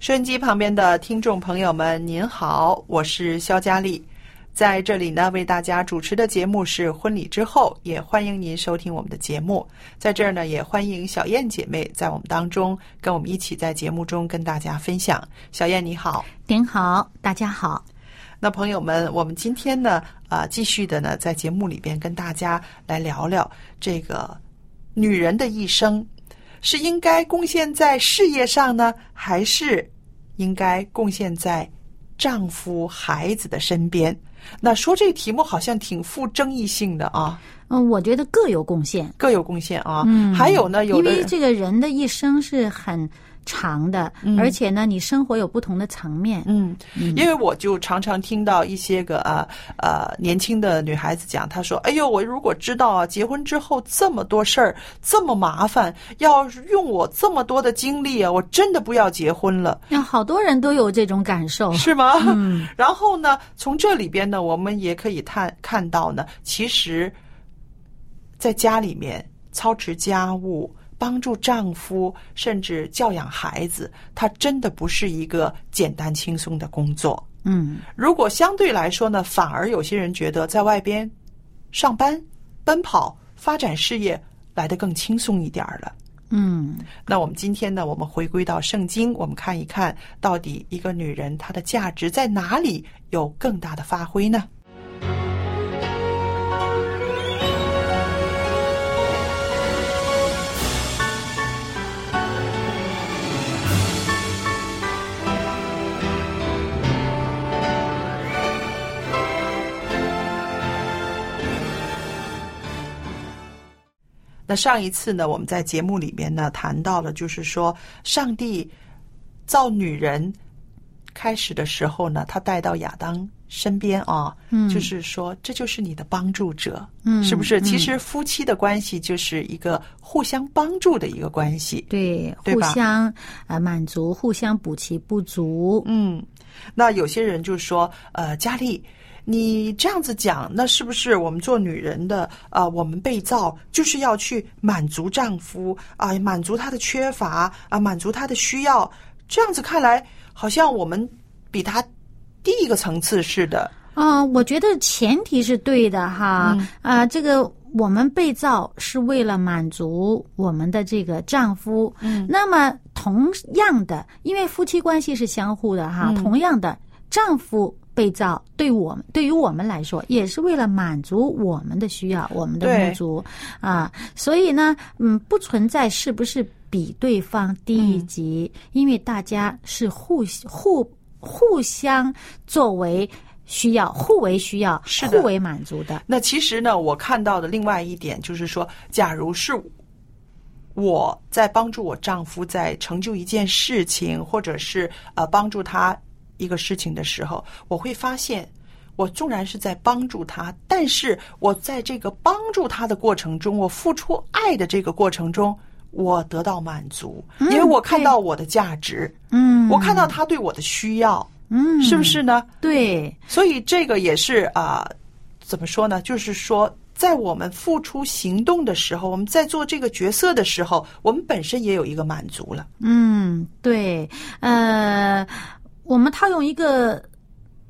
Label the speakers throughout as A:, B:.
A: 收音机旁边的听众朋友们，您好，我是肖佳丽，在这里呢为大家主持的节目是《婚礼之后》，也欢迎您收听我们的节目。在这儿呢，也欢迎小燕姐妹在我们当中跟我们一起在节目中跟大家分享。小燕你好，
B: 您好，大家好。
A: 那朋友们，我们今天呢，啊、继续的呢，在节目里边跟大家来聊聊这个女人的一生，是应该贡献在事业上呢，还是应该贡献在丈夫、孩子的身边？那说这个题目好像挺富争议性的啊，
B: 嗯，我觉得各有贡献。
A: 各有贡献啊。
B: 嗯，
A: 还有呢，有
B: 因
A: 的人
B: 为这个人的一生是很长的，而且呢，你生活有不同的层面。
A: 嗯，因为我就常常听到一些个啊呃年轻的女孩子讲，她说：“哎呦，我如果知道啊，结婚之后这么多事儿，这么麻烦，要用我这么多的精力啊，我真的不要结婚了，
B: 那好多人都有这种感受。
A: 是吗？”
B: 嗯
A: 然后呢，从这里边呢，我们也可以看看到呢，其实，在家里面操持家务。帮助丈夫，甚至教养孩子，它真的不是一个简单轻松的工作。
B: 嗯，
A: 如果相对来说呢，反而有些人觉得在外边上班、奔跑、发展事业来得更轻松一点儿了。
B: 嗯，
A: 那我们今天呢，我们回归到圣经，我们看一看到底一个女人她的价值在哪里有更大的发挥呢？那上一次呢，我们在节目里面呢谈到了，就是说上帝造女人开始的时候呢，他带到亚当身边啊，
B: 嗯
A: 就是说这就是你的帮助者，
B: 嗯
A: 是不是？
B: 嗯
A: 其实夫妻的关系就是一个互相帮助的一个关系，
B: 对，
A: 对吧
B: 互相呃满足，互相补齐不足。
A: 嗯，那有些人就说，呃，佳丽，你这样子讲，那是不是我们做女人的，呃，我们被造就是要去满足丈夫啊、满足他的缺乏啊、满足他的需要？这样子看来，好像我们比他低一个层次似的。
B: 啊、我觉得前提是对的哈。
A: 嗯
B: 啊、这个我们被造是为了满足我们的这个丈夫。
A: 嗯
B: 那么同样的，因为夫妻关系是相互的哈，
A: 嗯
B: 同样的，丈夫被造对我们对于我们来说，也是为了满足我们的需要，我们的
A: 对
B: 满足啊。所以呢，嗯，不存在是不是比对方低
A: 嗯
B: 一级，因为大家是互互互相作为。需要互为需要，
A: 是
B: 互为满足的。
A: 那其实呢，我看到的另外一点就是说，假如是我在帮助我丈夫在成就一件事情，或者是呃帮助他一个事情的时候，我会发现，我纵然是在帮助他，但是我在这个帮助他的过程中，我付出爱的这个过程中，我得到满足，
B: 嗯
A: 因为我看到我的价值，
B: 嗯，
A: 我看到他对我的需要，
B: 嗯，
A: 是不是呢？
B: 对？
A: 所以这个也是啊、怎么说呢？就是说，在我们付出行动的时候，我们在做这个角色的时候，我们本身也有一个满足了。
B: 嗯，对，呃，我们套用一个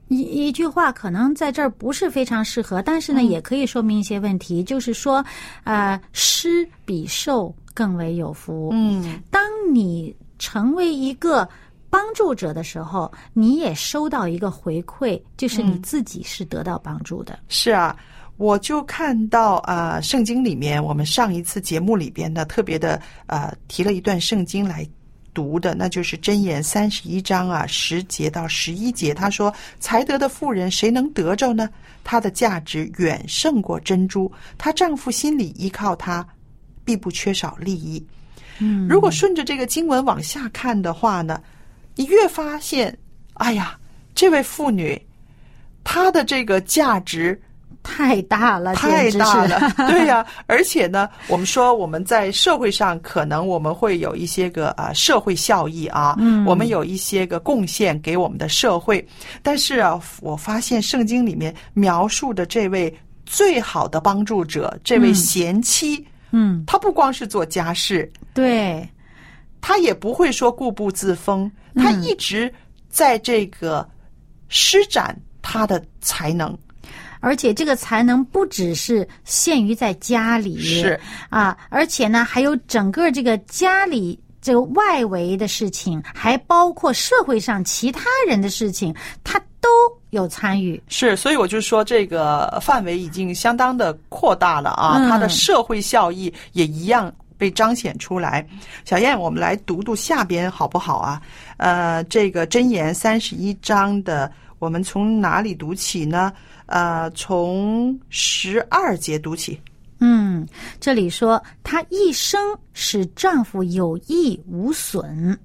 B: 一一句话，可能在这儿不是非常适合，但是呢，
A: 嗯
B: 也可以说明一些问题，就是说，呃，施比受更为有福。
A: 嗯，
B: 当你成为一个帮助者的时候，你也收到一个回馈，就是你
A: 嗯
B: 自己是得到帮助的。
A: 是啊。我就看到啊、圣经里面，我们上一次节目里边呢，特别的呃提了一段圣经来读的，那就是箴言三十一章啊，十节到十一节。他说：“才德的妇人，谁能得着呢？她的价值远胜过珍珠，她丈夫心里依靠她，必不缺少利益。”
B: 嗯，
A: 如果顺着这个经文往下看的话呢，你越发现，哎呀，这位妇女她的这个价值
B: 太大了，
A: 太大了，对呀、而且呢，我们说我们在社会上可能我们会有一些个啊、社会效益啊，
B: 嗯。
A: 我们有一些个贡献给我们的社会，但是啊，我发现圣经里面描述的这位最好的帮助者，这位
B: 嗯。
A: 贤妻，
B: 嗯，
A: 她不光是做家事，
B: 对，
A: 他也不会说固步自封，他
B: 嗯
A: 一直在这个施展他的才能。
B: 而且这个才能不只是限于在家里，
A: 是
B: 啊，而且呢，还有整个这个家里这个外围的事情，还包括社会上其他人的事情，他都有参与。
A: 是，所以我就说这个范围已经相当的扩大了啊，
B: 嗯
A: 它的社会效益也一样被彰显出来。小燕，我们来读读下边好不好啊？呃，这个箴言三十一章的，我们从哪里读起呢？呃，从十二节读起。
B: 嗯，这里说她一生使丈夫有益无损。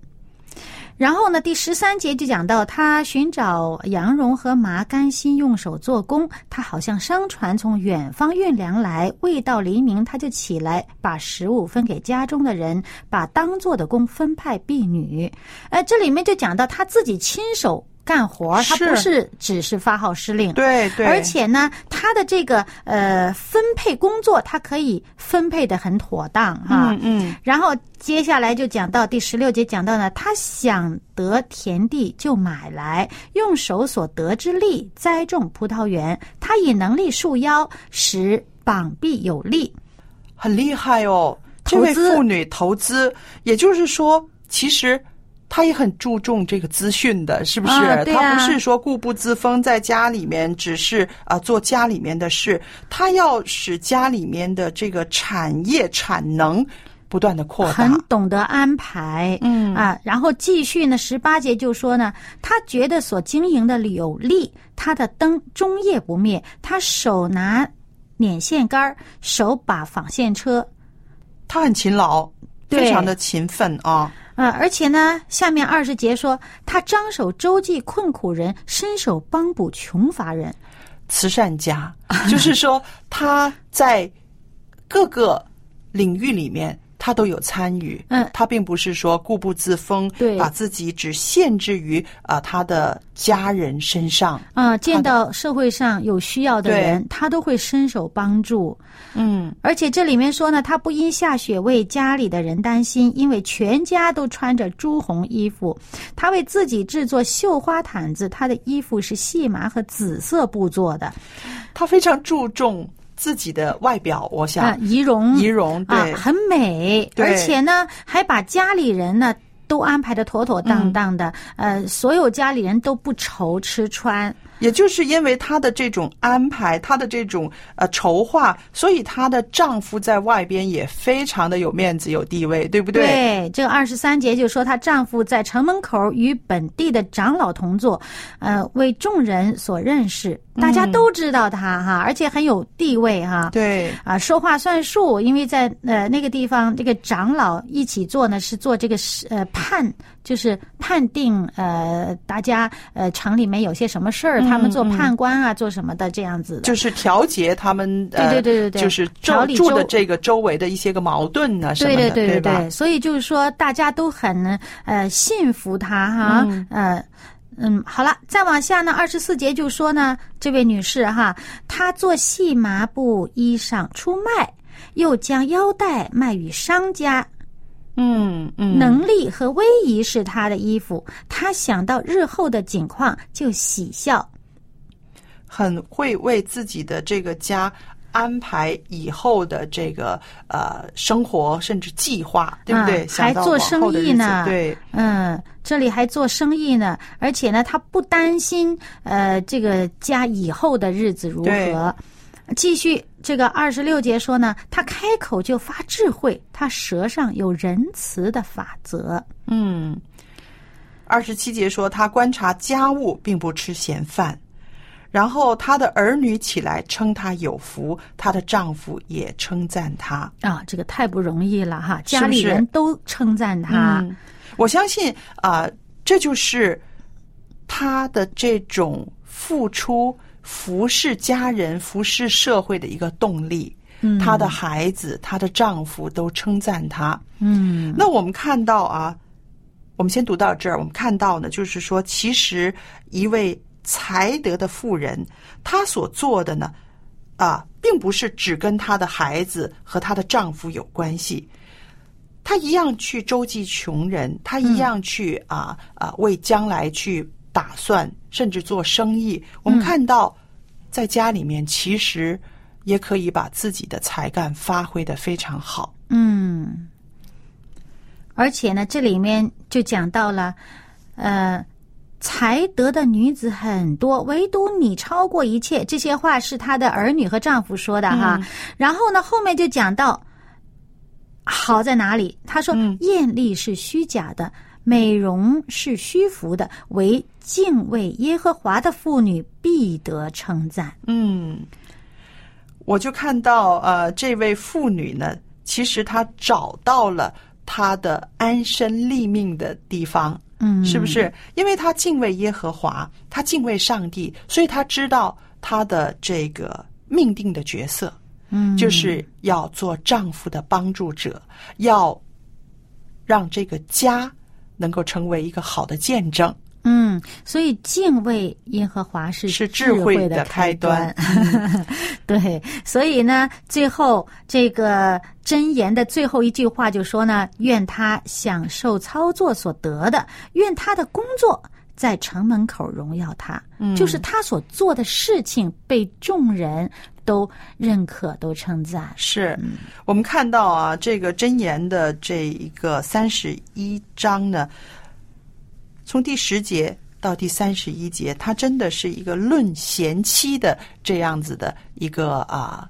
B: 然后呢，第十三节就讲到她寻找羊绒和麻甘心，用手做工。她好像商船从远方运粮来，未到黎明，她就起来，把食物分给家中的人，把当做的工分派婢女。呃，这里面就讲到她自己亲手干活，
A: 他
B: 不是只是发号施令。
A: 对对，
B: 而且呢，他的这个呃分配工作，他可以分配的很妥当哈。
A: 嗯嗯，
B: 然后接下来就讲到第十六节，讲到呢，他想得田地就买来，用手所得之力栽种葡萄园，他以能力束腰，使膀臂有力。
A: 很厉害哦。这位
B: 投资
A: 妇女投资，也就是说，其实她也很注重这个资讯的，是不是？
B: 啊啊
A: 她不是说固步自封，在家里面只是啊、呃做家里面的事，他要使家里面的这个产业产能不断的扩大
B: 很。懂得安排，
A: 嗯
B: 啊，然后继续呢，十八节就说呢，他觉得所经营的有利，他的灯终夜不灭，他手拿捻线杆儿，手把纺线车，
A: 他很勤劳，非常的勤奋啊。
B: 呃，而且呢，下面二十节说，他张手周济困苦人，伸手帮补穷乏人，
A: 慈善家，就是说他在各个领域里面。他都有参与，
B: 嗯
A: 他并不是说固步自封，
B: 对
A: 把自己只限制于啊、他的家人身上，
B: 啊、见到社会上有需要的人，他都会伸手帮助。
A: 嗯，
B: 而且这里面说呢，他不因下雪为家里的人担心，因为全家都穿着朱红衣服。他为自己制作绣花毯子，他的衣服是细麻和紫色布做的，
A: 他非常注重自己的外表，我想、
B: 啊，仪容
A: 仪容
B: 啊
A: 对，
B: 很美，而且呢，还把家里人呢都安排的妥妥当当的，
A: 嗯。
B: 呃，所有家里人都不愁吃穿。
A: 也就是因为她的这种安排，她的这种呃筹划，所以她的丈夫在外边也非常的有面子、有地位，对不对？
B: 对，这个二十三节就说她丈夫在城门口与本地的长老同坐，呃，为众人所认识，大家都知道他哈，而且很有地位哈。
A: 对
B: 啊，说话算数，因为在呃那个地方，这个长老一起做呢，是做这个是呃判，就是判定呃大家呃城里面有些什么事儿，他们做判官啊，做什么的这样子的。
A: 就是调节他们呃，
B: 对对对对对
A: 就是住住的这个周围的一些个矛盾呢、什么的，
B: 对对对？对，所以就是说大家都很呃信服他哈，
A: 嗯
B: 呃。嗯，好了，再往下呢，二十四节就说呢，这位女士哈，她做细麻布衣裳出卖，又将腰带卖与商家，
A: 嗯嗯，
B: 能力和威仪是他的衣服。他想到日后的景况，就喜笑。
A: 很会为自己的这个家安排以后的这个呃生活，甚至计划，对不对？
B: 还做生意呢
A: 对，
B: 嗯，这里还做生意呢，而且呢，他不担心呃这个家以后的日子如何。继续这个二十六节说呢，他开口就发智慧，他舌上有仁慈的法则。
A: 嗯。二十七节说，他观察家务，并不吃闲饭。然后他的儿女起来称他有福，她的丈夫也称赞他。
B: 啊，这个太不容易了哈！家里人都称赞他，
A: 嗯，我相信啊、这就是他的这种付出、服侍家人、服侍社会的一个动力。
B: 嗯
A: 她的孩子、她的丈夫都称赞她。
B: 嗯
A: 那我们看到啊，我们先读到这儿，我们看到呢，就是说，其实一位才德的妇人，她所做的呢，啊，并不是只跟她的孩子和她的丈夫有关系。她一样去周济穷人，她一样去啊啊为将来去打算，甚至做生意。我们看到，在家里面其实也可以把自己的才干发挥的非常好。
B: 嗯，而且呢，这里面就讲到了，呃，才德的女子很多，唯独你超过一切。这些话是她的儿女和丈夫说的哈。然后呢，后面就讲到好在哪里？他说：“艳丽是虚假的，美容是虚浮的，唯敬畏耶和华的妇女必得称赞。
A: 嗯，我就看到呃，这位妇女呢，其实她找到了她的安身立命的地方，
B: 嗯，
A: 是不是？因为她敬畏耶和华，她敬畏上帝，所以她知道她的这个命定的角色，
B: 嗯，
A: 就是要做丈夫的帮助者，要让这个家能够成为一个好的见证。
B: 嗯，所以敬畏耶和华是
A: 是
B: 智
A: 智慧的开端
B: 端。对，所以呢，最后这个箴言的最后一句话就说呢：愿他享受操作所得的，愿他的工作在城门口荣耀他。
A: 嗯
B: 就是他所做的事情被众人都认可，都称赞。
A: 是我们看到啊，这个箴言的这一个三十一章呢，从第十节到第三十一节，它真的是一个论贤妻的这样子的一个啊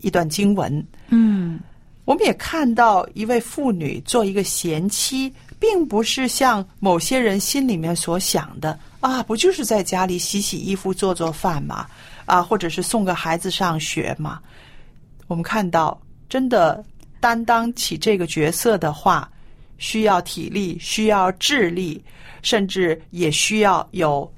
A: 一段经文。
B: 嗯
A: 我们也看到一位妇女做一个贤妻，并不是像某些人心里面所想的啊，不就是在家里洗洗衣服、做做饭嘛，啊，或者是送个孩子上学嘛。我们看到，真的担当起这个角色的话，需要体力，需要智力，甚至也需要有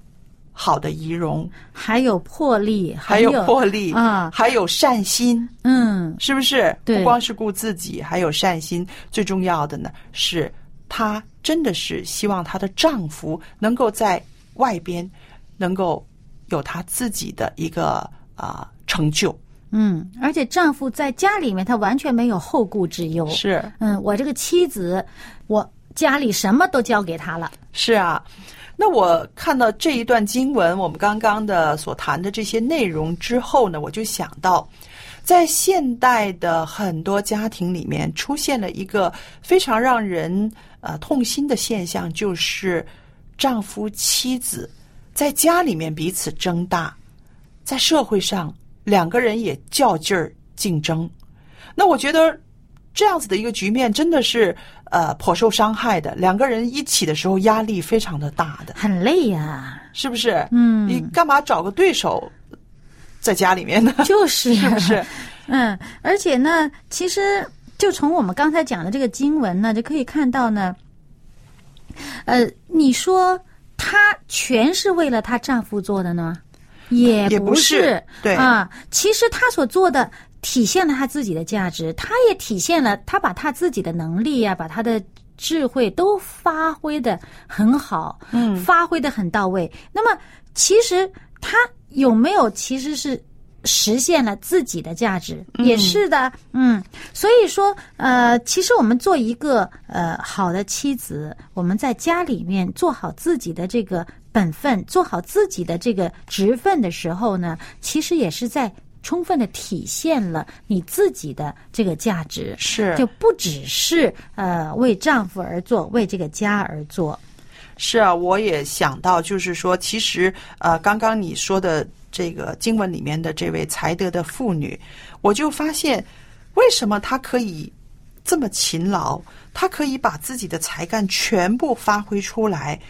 A: 好的仪容，
B: 还有魄力，
A: 还有魄力
B: 啊，
A: 还有善心。
B: 嗯
A: 是不是？不光是顾自己，还有善心。最重要的呢，是她真的是希望她的丈夫能够在外边能够有他自己的一个啊、成就。
B: 嗯，而且丈夫在家里面，他完全没有后顾之忧。
A: 是
B: 嗯，我这个妻子，我家里什么都交给他了。
A: 是啊。那我看到这一段经文，我们刚刚的所谈的这些内容之后呢，我就想到，在现代的很多家庭里面，出现了一个非常让人呃痛心的现象，就是丈夫妻子在家里面彼此争大，在社会上两个人也较劲儿竞争。那我觉得这样子的一个局面真的是呃颇受伤害的。两个人一起的时候压力非常的大的，
B: 很累呀、
A: 是不是？
B: 嗯
A: 你干嘛找个对手在家里面呢？
B: 就是
A: 是不是？
B: 嗯，而且呢，其实就从我们刚才讲的这个经文呢，就可以看到呢，呃，你说她全是为了她丈夫做的呢？也
A: 也不是对
B: 啊，其实她所做的体现了她自己的价值，她也体现了她把她自己的能力呀、把她的智慧都发挥的很好，
A: 嗯
B: 发挥的很到位。那么，其实她有没有其实是实现了自己的价值？也是的，嗯。所以说，呃，其实我们做一个呃好的妻子，我们在家里面做好自己的这个本分，做好自己的这个职分的时候呢，其实也是在充分的体现了你自己的这个价值。
A: 是
B: 就不只是呃为丈夫而做，为这个家而做。
A: 是啊，我也想到，就是说，其实呃，刚刚你说的这个经文里面的这位才德的妇女，我就发现，为什么她可以这么勤劳，她可以把自己的才干全部发挥出来，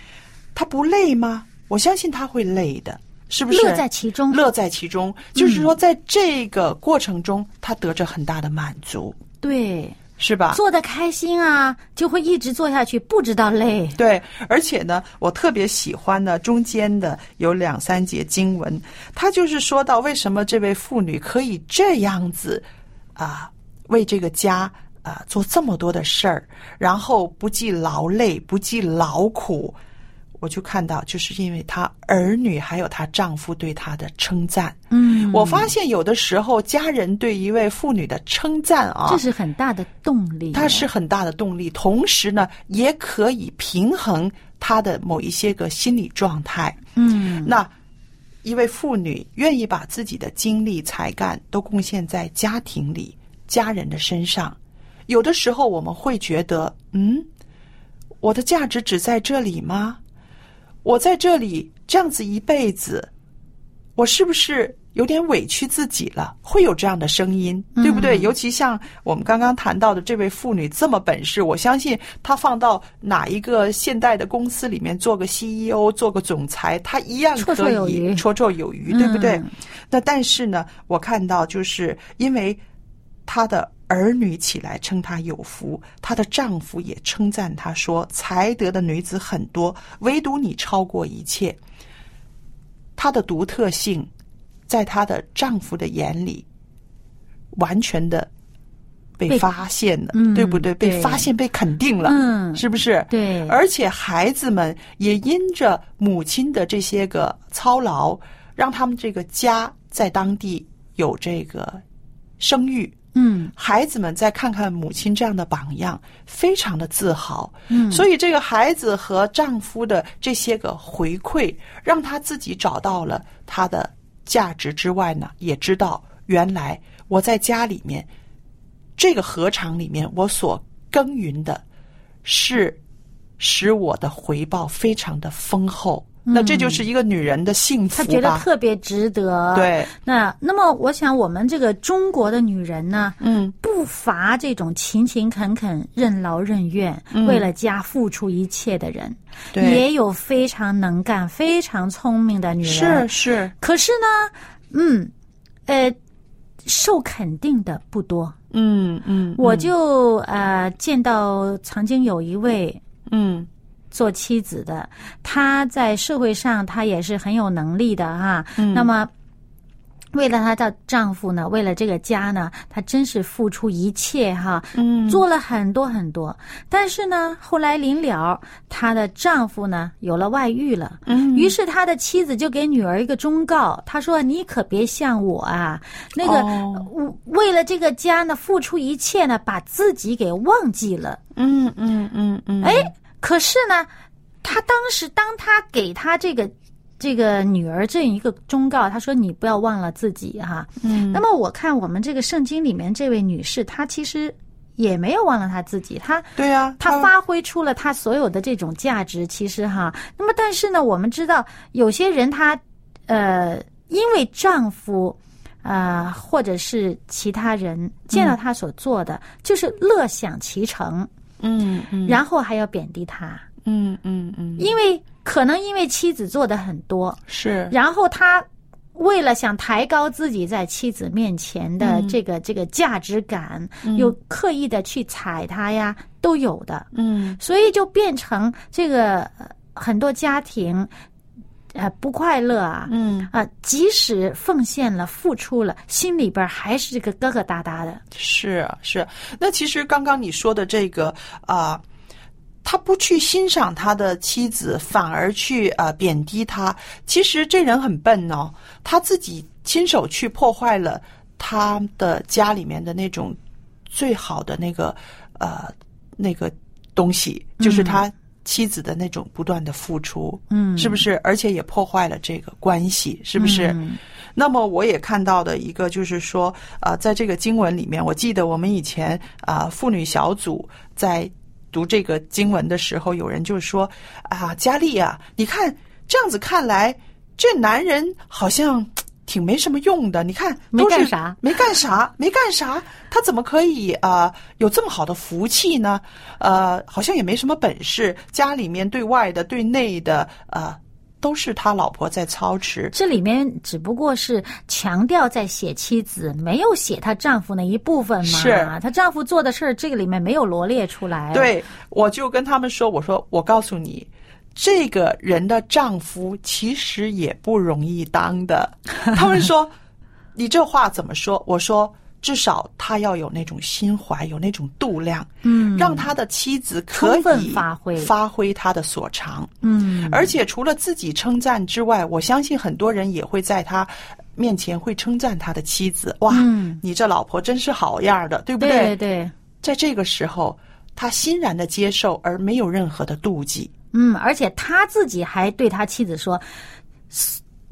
A: 她不累吗？我相信她会累的，是不是？
B: 乐在其中
A: 乐在其中，就是说，在这个过程中，她得着很大的满足，
B: 对，
A: 是吧？
B: 做的开心啊，就会一直做下去，不知道累。
A: 对，而且呢，我特别喜欢呢中间的有两三节经文，它就是说到为什么这位妇女可以这样子啊、为这个家啊、做这么多的事儿，然后不计劳累，不计劳苦。我就看到，就是因为她儿女还有她丈夫对她的称赞。
B: 嗯，
A: 我发现有的时候家人对一位妇女的称赞啊，
B: 这是很大的动力。
A: 它是很大的动力，同时呢，也可以平衡她的某一些个心理状态。
B: 嗯，
A: 那一位妇女愿意把自己的精力、才干都贡献在家庭里、家人的身上，有的时候我们会觉得，嗯，我的价值只在这里吗？我在这里这样子一辈子，我是不是有点委屈自己了？会有这样的声音，对不对？尤其像我们刚刚谈到的这位妇女这么本事，我相信她放到哪一个现代的公司里面做个 CEO、做个总裁，她一样可以
B: 绰绰有余
A: 绰绰有余，对不对？
B: 嗯
A: 那但是呢，我看到就是因为她的儿女起来称她有福，她的丈夫也称赞她说：“才德的女子很多，唯独你超过一切。”她的独特性，在她的丈夫的眼里，完全的被
B: 被
A: 发现了，
B: 嗯
A: 对不对？被发现、被肯定了，
B: 嗯
A: 是不是？
B: 对
A: 而且孩子们也因着母亲的这些个操劳，让他们这个家在当地有这个声誉。
B: 嗯
A: 孩子们再看看母亲这样的榜样，非常的自豪。
B: 嗯
A: 所以这个孩子和丈夫的这些个回馈，让她自己找到了她的价值之外呢，也知道原来我在家里面这个禾场里面，我所耕耘的是使我的回报非常的丰厚。那这就是一个女人的幸福
B: 她觉得？特别值得。。
A: 对，
B: 那那么，我想我们这个中国的女人呢，
A: 嗯，
B: 不乏这种勤勤恳恳、任劳任怨，
A: 嗯
B: 为了家付出一切的人，
A: 对
B: 也有非常能干、非常聪明的女人。
A: 是是，
B: 可是呢，嗯，呃，受肯定的不多。
A: 嗯嗯，
B: 我就呃见到曾经有一位
A: 嗯
B: 做妻子的，她在社会上她也是很有能力的哈。
A: 嗯
B: 那么。为了她的丈夫呢，为了这个家呢，她真是付出一切哈，
A: 嗯
B: 做了很多很多。但是呢，后来临了，她的丈夫呢有了外遇了，
A: 嗯
B: 于是他的妻子就给女儿一个忠告，她说：“你可别像我啊，那个、
A: 哦
B: 为了这个家呢付出一切呢，把自己给忘记了。
A: 嗯嗯嗯嗯，
B: 哎，可是呢，他当时当他给他这个这个女儿这样一个忠告，他说：“你不要忘了自己哈。
A: 嗯
B: 那么我看我们这个圣经里面这位女士，她其实也没有忘了她自己，她
A: 对呀、
B: 她发挥出了她所有的这种价值。其实哈，那么但是呢，我们知道有些人她呃，因为丈夫。呃，或者是其他人见到她所做的，就是乐享其成，
A: 嗯嗯。
B: 然后还要贬低他，
A: 嗯嗯嗯，
B: 因为可能因为妻子做的很多，
A: 是。
B: 然后他为了想抬高自己在妻子面前的
A: 嗯。
B: 这个、这个价值感，又刻意的去踩他呀，都有的，
A: 嗯。
B: 所以就变成这个呃很多家庭，呃，不快乐啊，
A: 嗯，
B: 啊，即使奉献了、付出了，心里边还是这个疙疙瘩瘩的。
A: 是是。那其实刚刚你说的这个啊、他不去欣赏他的妻子，反而去呃贬低他。其实这人很笨哦，他自己亲手去破坏了他的家里面的那种最好的那个呃那个东西，就是他妻子的那种不断的付出，
B: 嗯
A: 是不是？而且也破坏了这个关系，是不是？
B: 嗯
A: 那么我也看到的一个就是说，啊、在这个经文里面，我记得我们以前啊、妇女小组在读这个经文的时候，有人就说啊，佳丽啊，你看这样子看来，这男人好像嘖挺没什么用的。你看，
B: 没干啥
A: 没干啥，没干啥，他怎么可以啊、有这么好的福气呢？呃，好像也没什么本事，家里面对外的、对内的，呃，都是他老婆在操持。
B: 这里面只不过是强调在写妻子，没有写她丈夫那一部分嘛。
A: 是
B: 她丈夫做的事儿，这个里面没有罗列出来。，
A: 对，我就跟他们说，我说我告诉你，这个人的丈夫其实也不容易当的。他们说，你这话怎么说？我说。至少他要有那种心怀，有那种度量，
B: 嗯
A: 让他的妻子可以
B: 发挥
A: 发挥他的所长。
B: 嗯，
A: 而且除了自己称赞之外，我相信很多人也会在他面前会称赞他的妻子。哇，
B: 嗯
A: 你这老婆真是好样的，对不
B: 对对对，
A: 在这个时候，他欣然的接受，而没有任何的妒忌。
B: 嗯，而且他自己还对他妻子说：“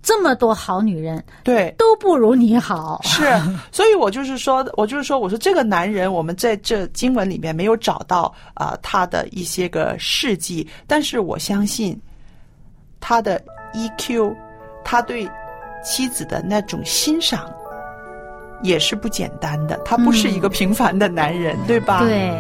B: 这么多好女人
A: 对，
B: 都不如你好。
A: 是，所以我就是说，我就是说，我说这个男人，我们在这经文里面没有找到啊、他的一些个事迹，但是我相信他的 EQ，他对妻子的那种欣赏。也是不简单的，他不是一个平凡的男人，对吧？
B: 对，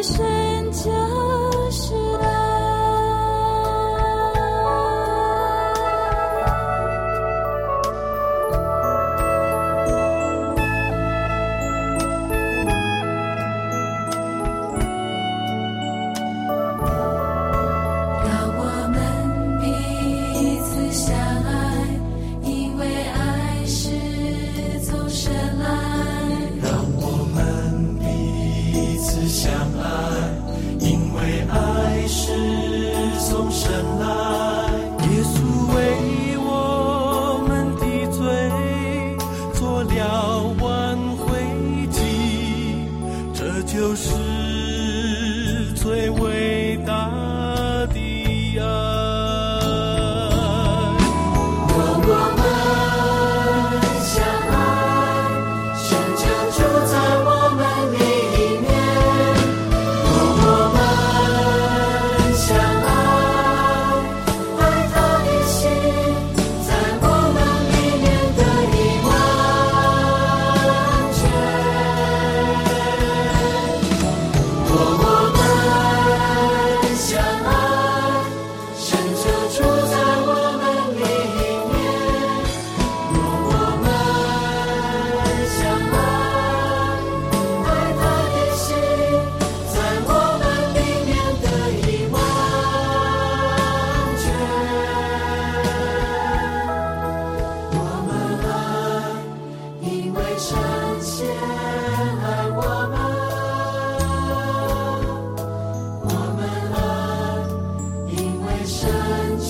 C: 是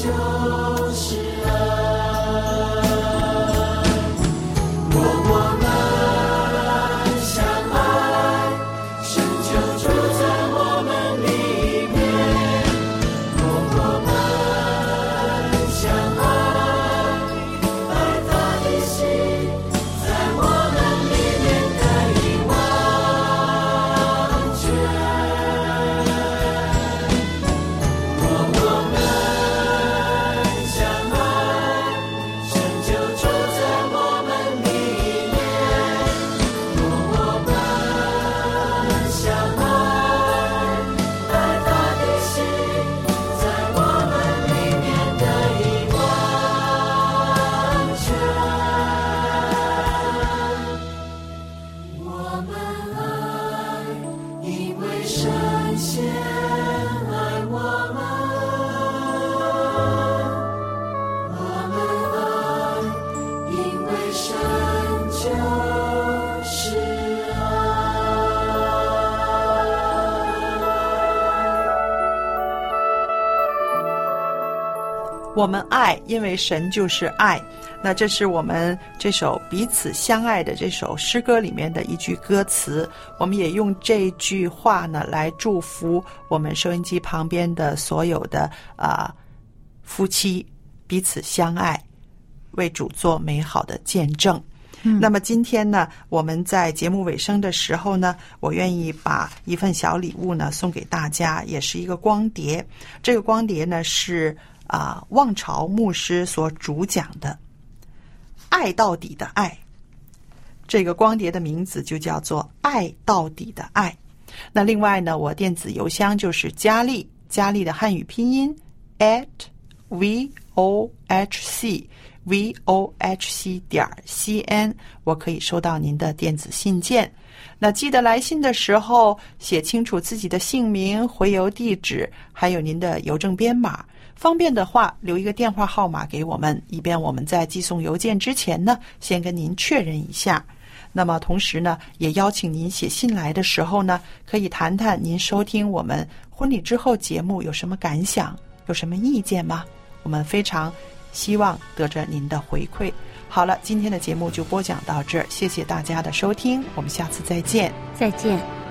C: joy. 先爱我们我们爱因为神就是爱我们爱因为神
D: 就是爱。
A: 那这是我们这首彼此相爱的这首诗歌里面的一句歌词。我们也用这句话呢来祝福我们收音机旁边的所有的啊、夫妻彼此相爱，为主做美好的见证。那么今天呢，我们在节目尾声的时候呢，我愿意把一份小礼物呢送给大家，也是一个光碟。这个光碟呢是啊、望潮牧师所主讲的“爱到底的爱”。这个光碟的名字就叫做“爱到底的爱”。那另外呢，我电子邮箱就是佳丽，佳丽的汉语拼音 at v o h c v o h c 点 c n，我可以收到您的电子信件。那记得来信的时候写清楚自己的姓名、回邮地址，还有您的邮政编码。方便的话，留一个电话号码给我们，以便我们在寄送邮件之前呢，先跟您确认一下。那么同时呢，也邀请您写信来的时候呢，可以谈谈您收听我们婚礼之后节目有什么感想，有什么意见吗？我们非常希望得着您的回馈。好了，今天的节目就播讲到这儿，谢谢大家的收听，我们下次再见。
B: 再见。